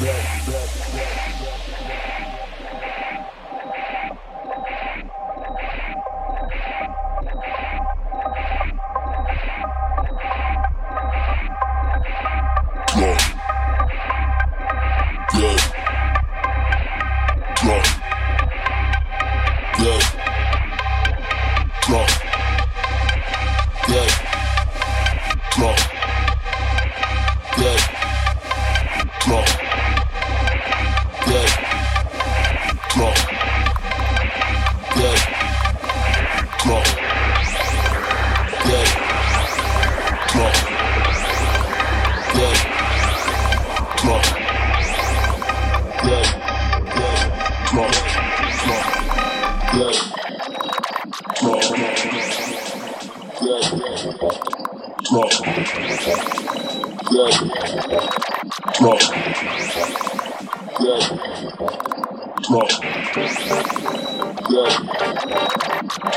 Yeah.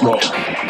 Rock.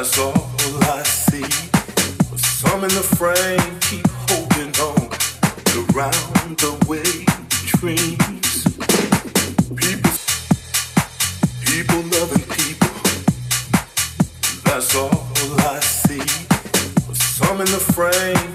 That's all I see was some in the frame keep holding on around the way dreams. People, people loving people. That's all I see was some in the frame.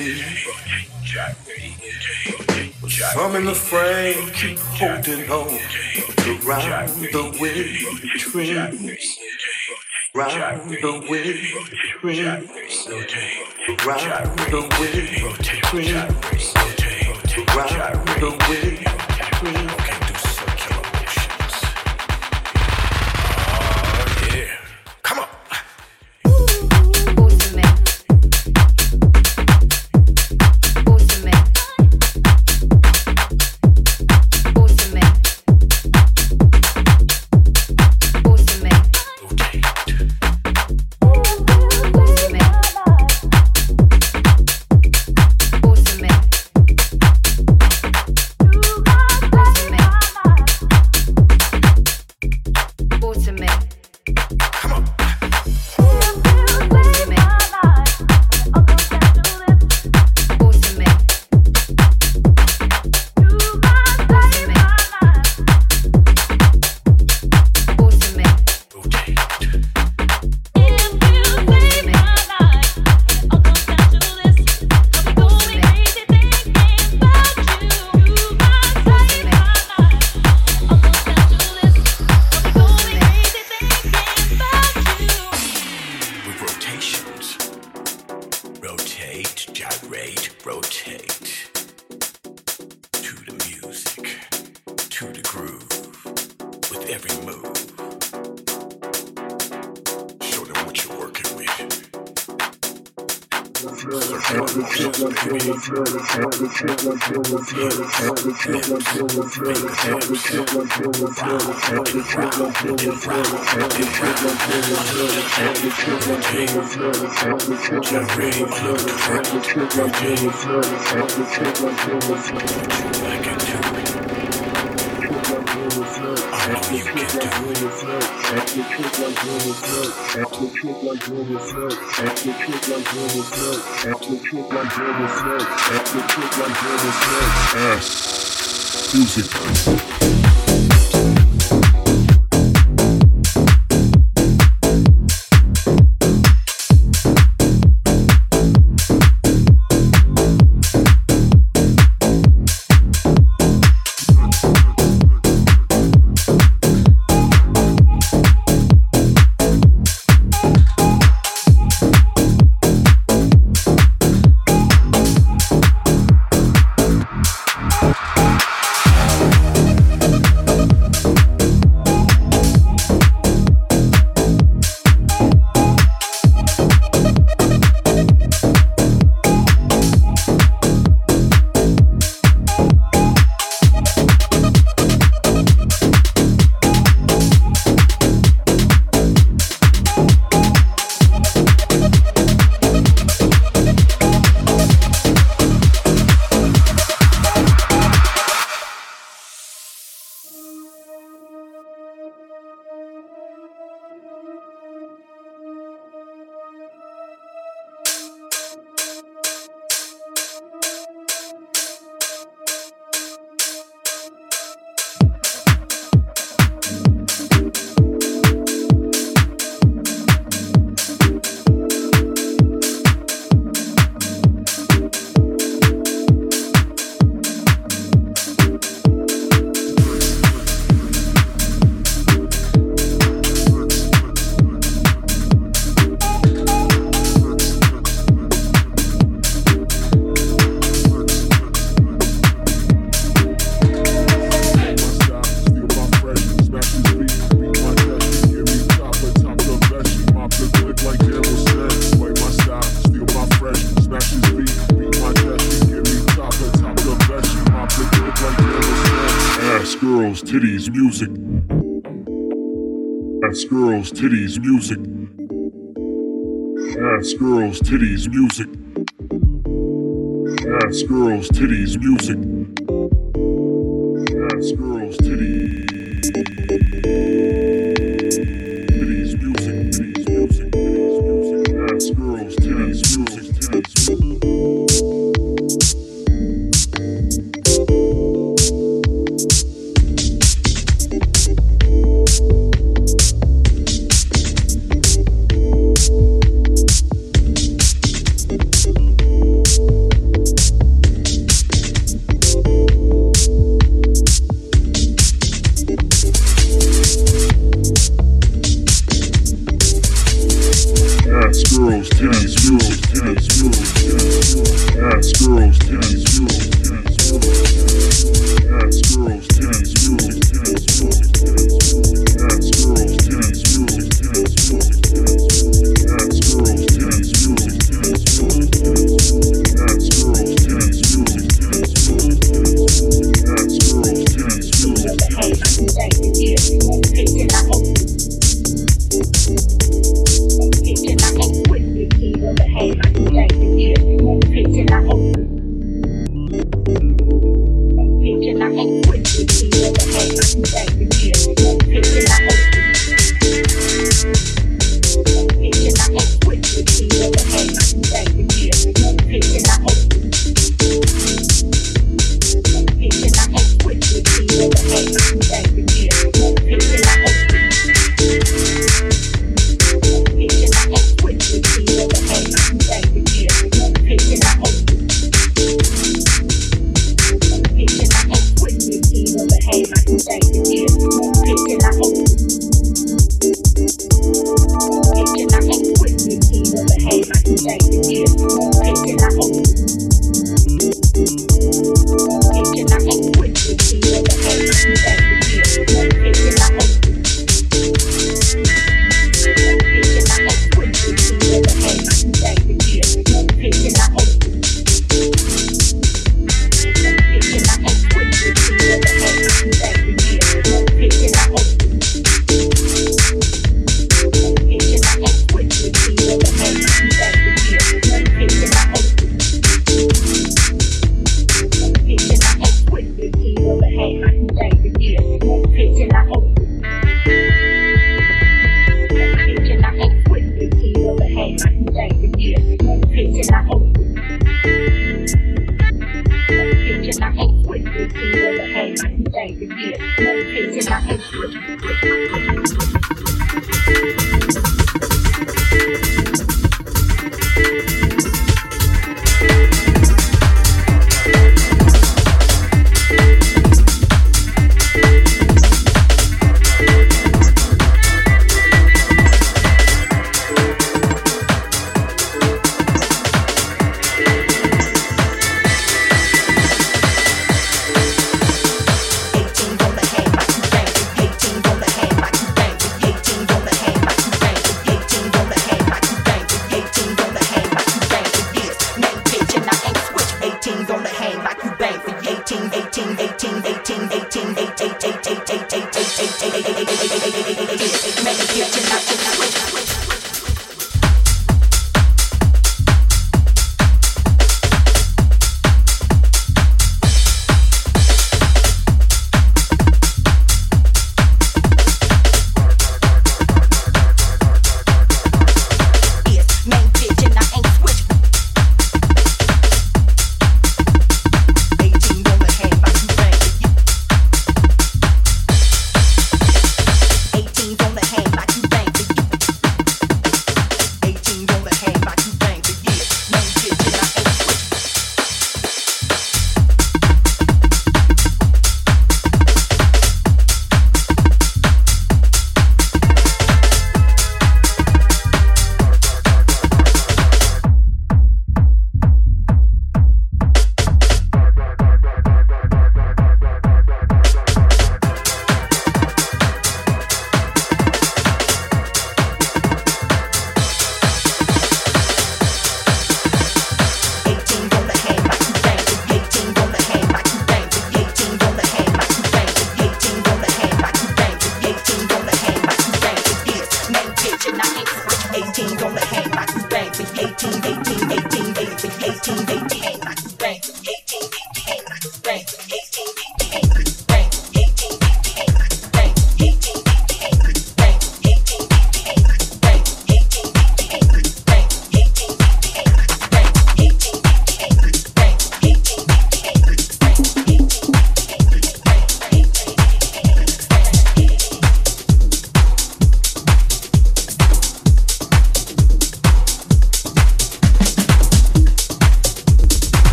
see. Some in the frame, keep holding on. Around the way, dreams. Round the way, dreams. Round the way, dreams. Round the way, dreams. Ass. Music. Ass girls, titties, music. Ass girls, titties, music. Ass girls, titties.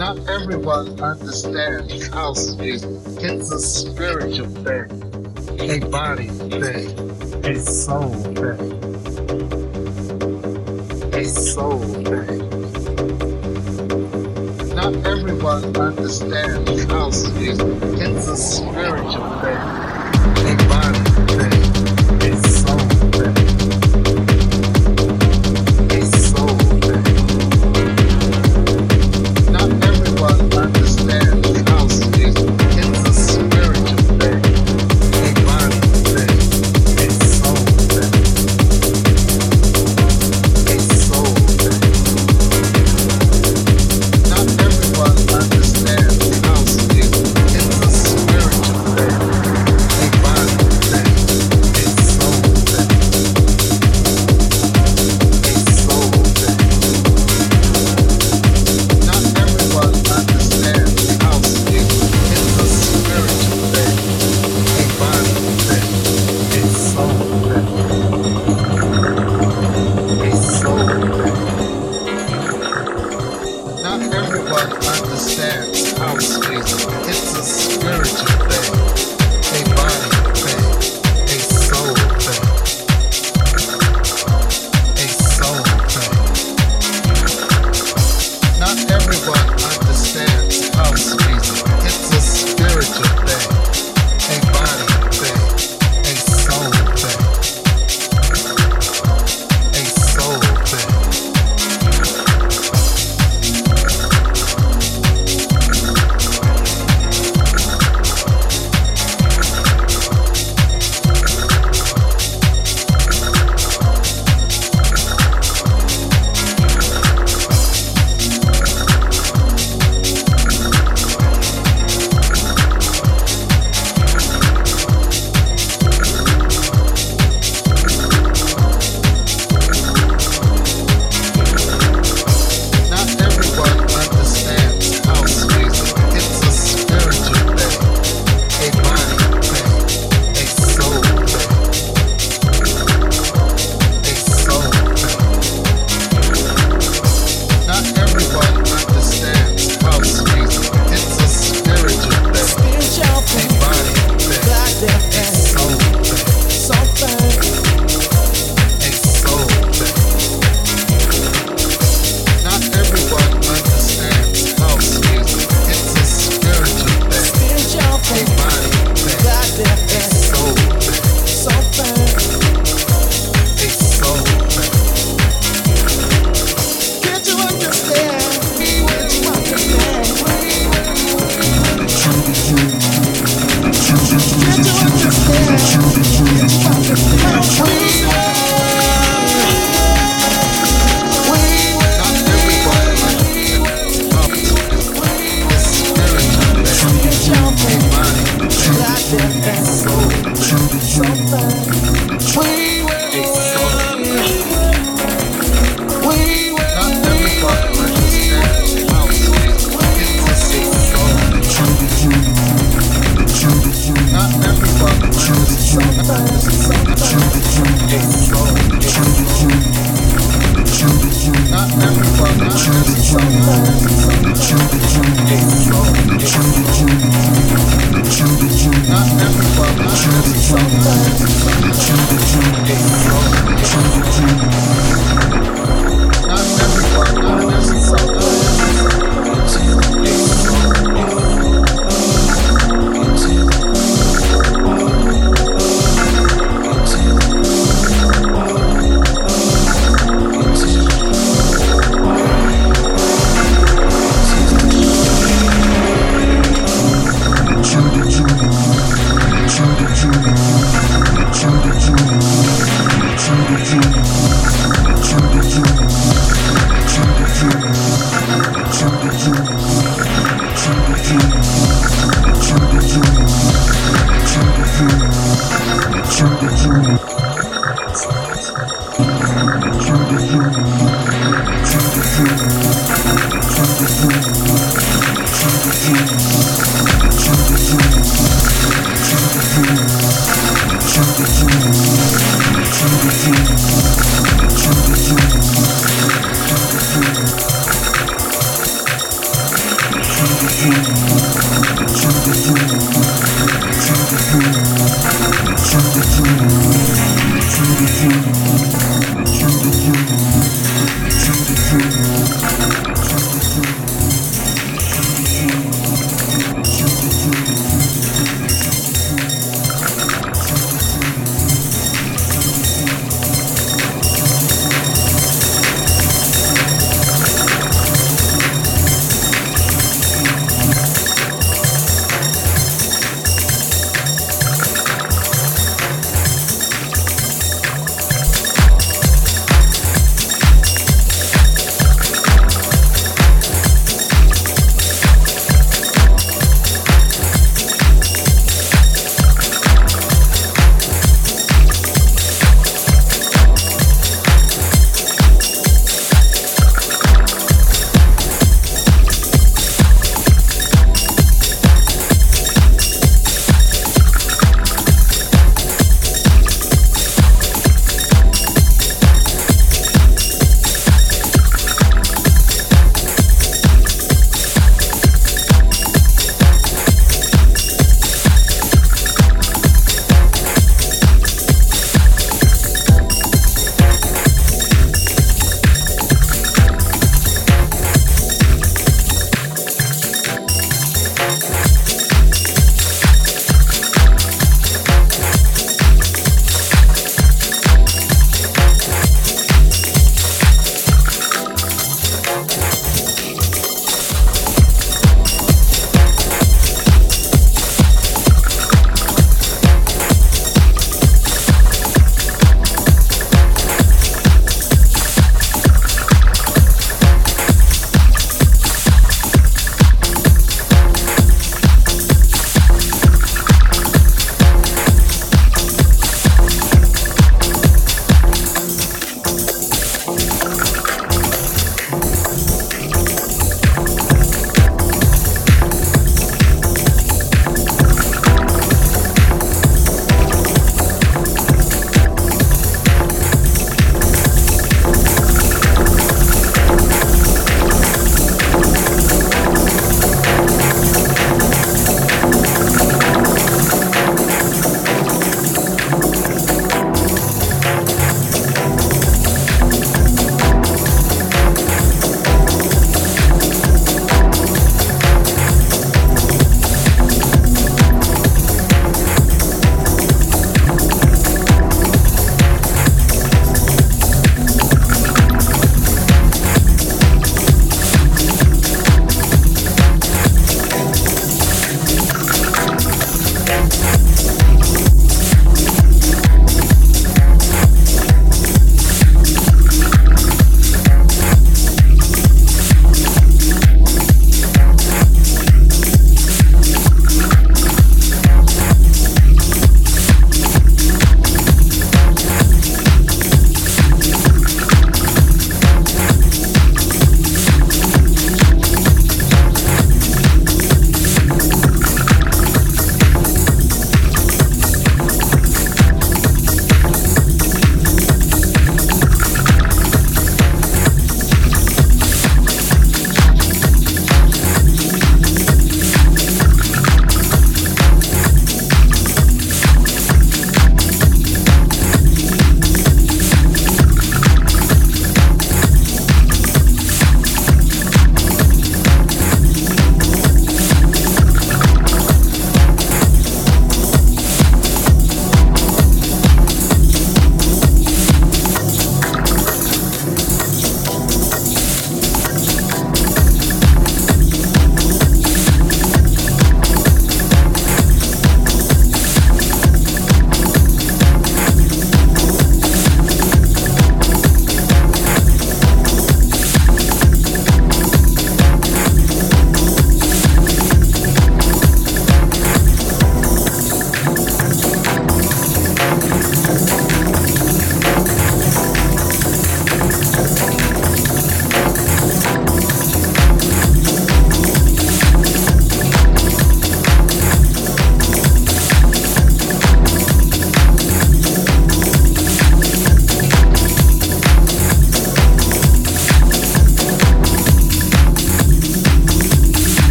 not everyone understands house music. it's a spiritual thing, a body thing, a soul thing, a soul thing. Not everyone understands house music. it's a spiritual thing.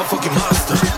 motherfucking monster.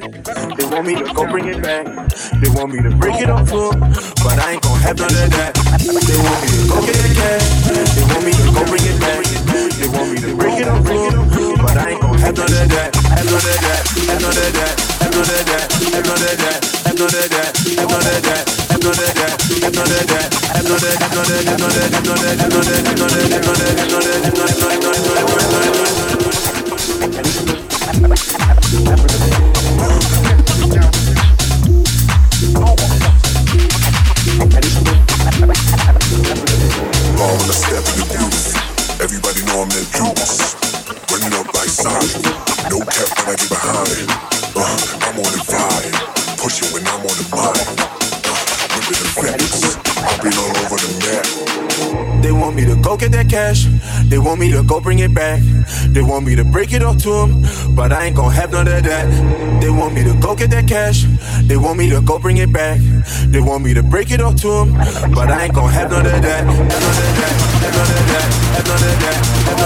back. They want me to go bring it back. They want me to break it up for They want me to break it off to them, but I ain't gon' have none of that. They want me to go get that cash. They want me to go bring it back. They want me to break it off to them, but I ain't gon' have none of that. Have none of that. Have none of that. Have none of that. Have none of that.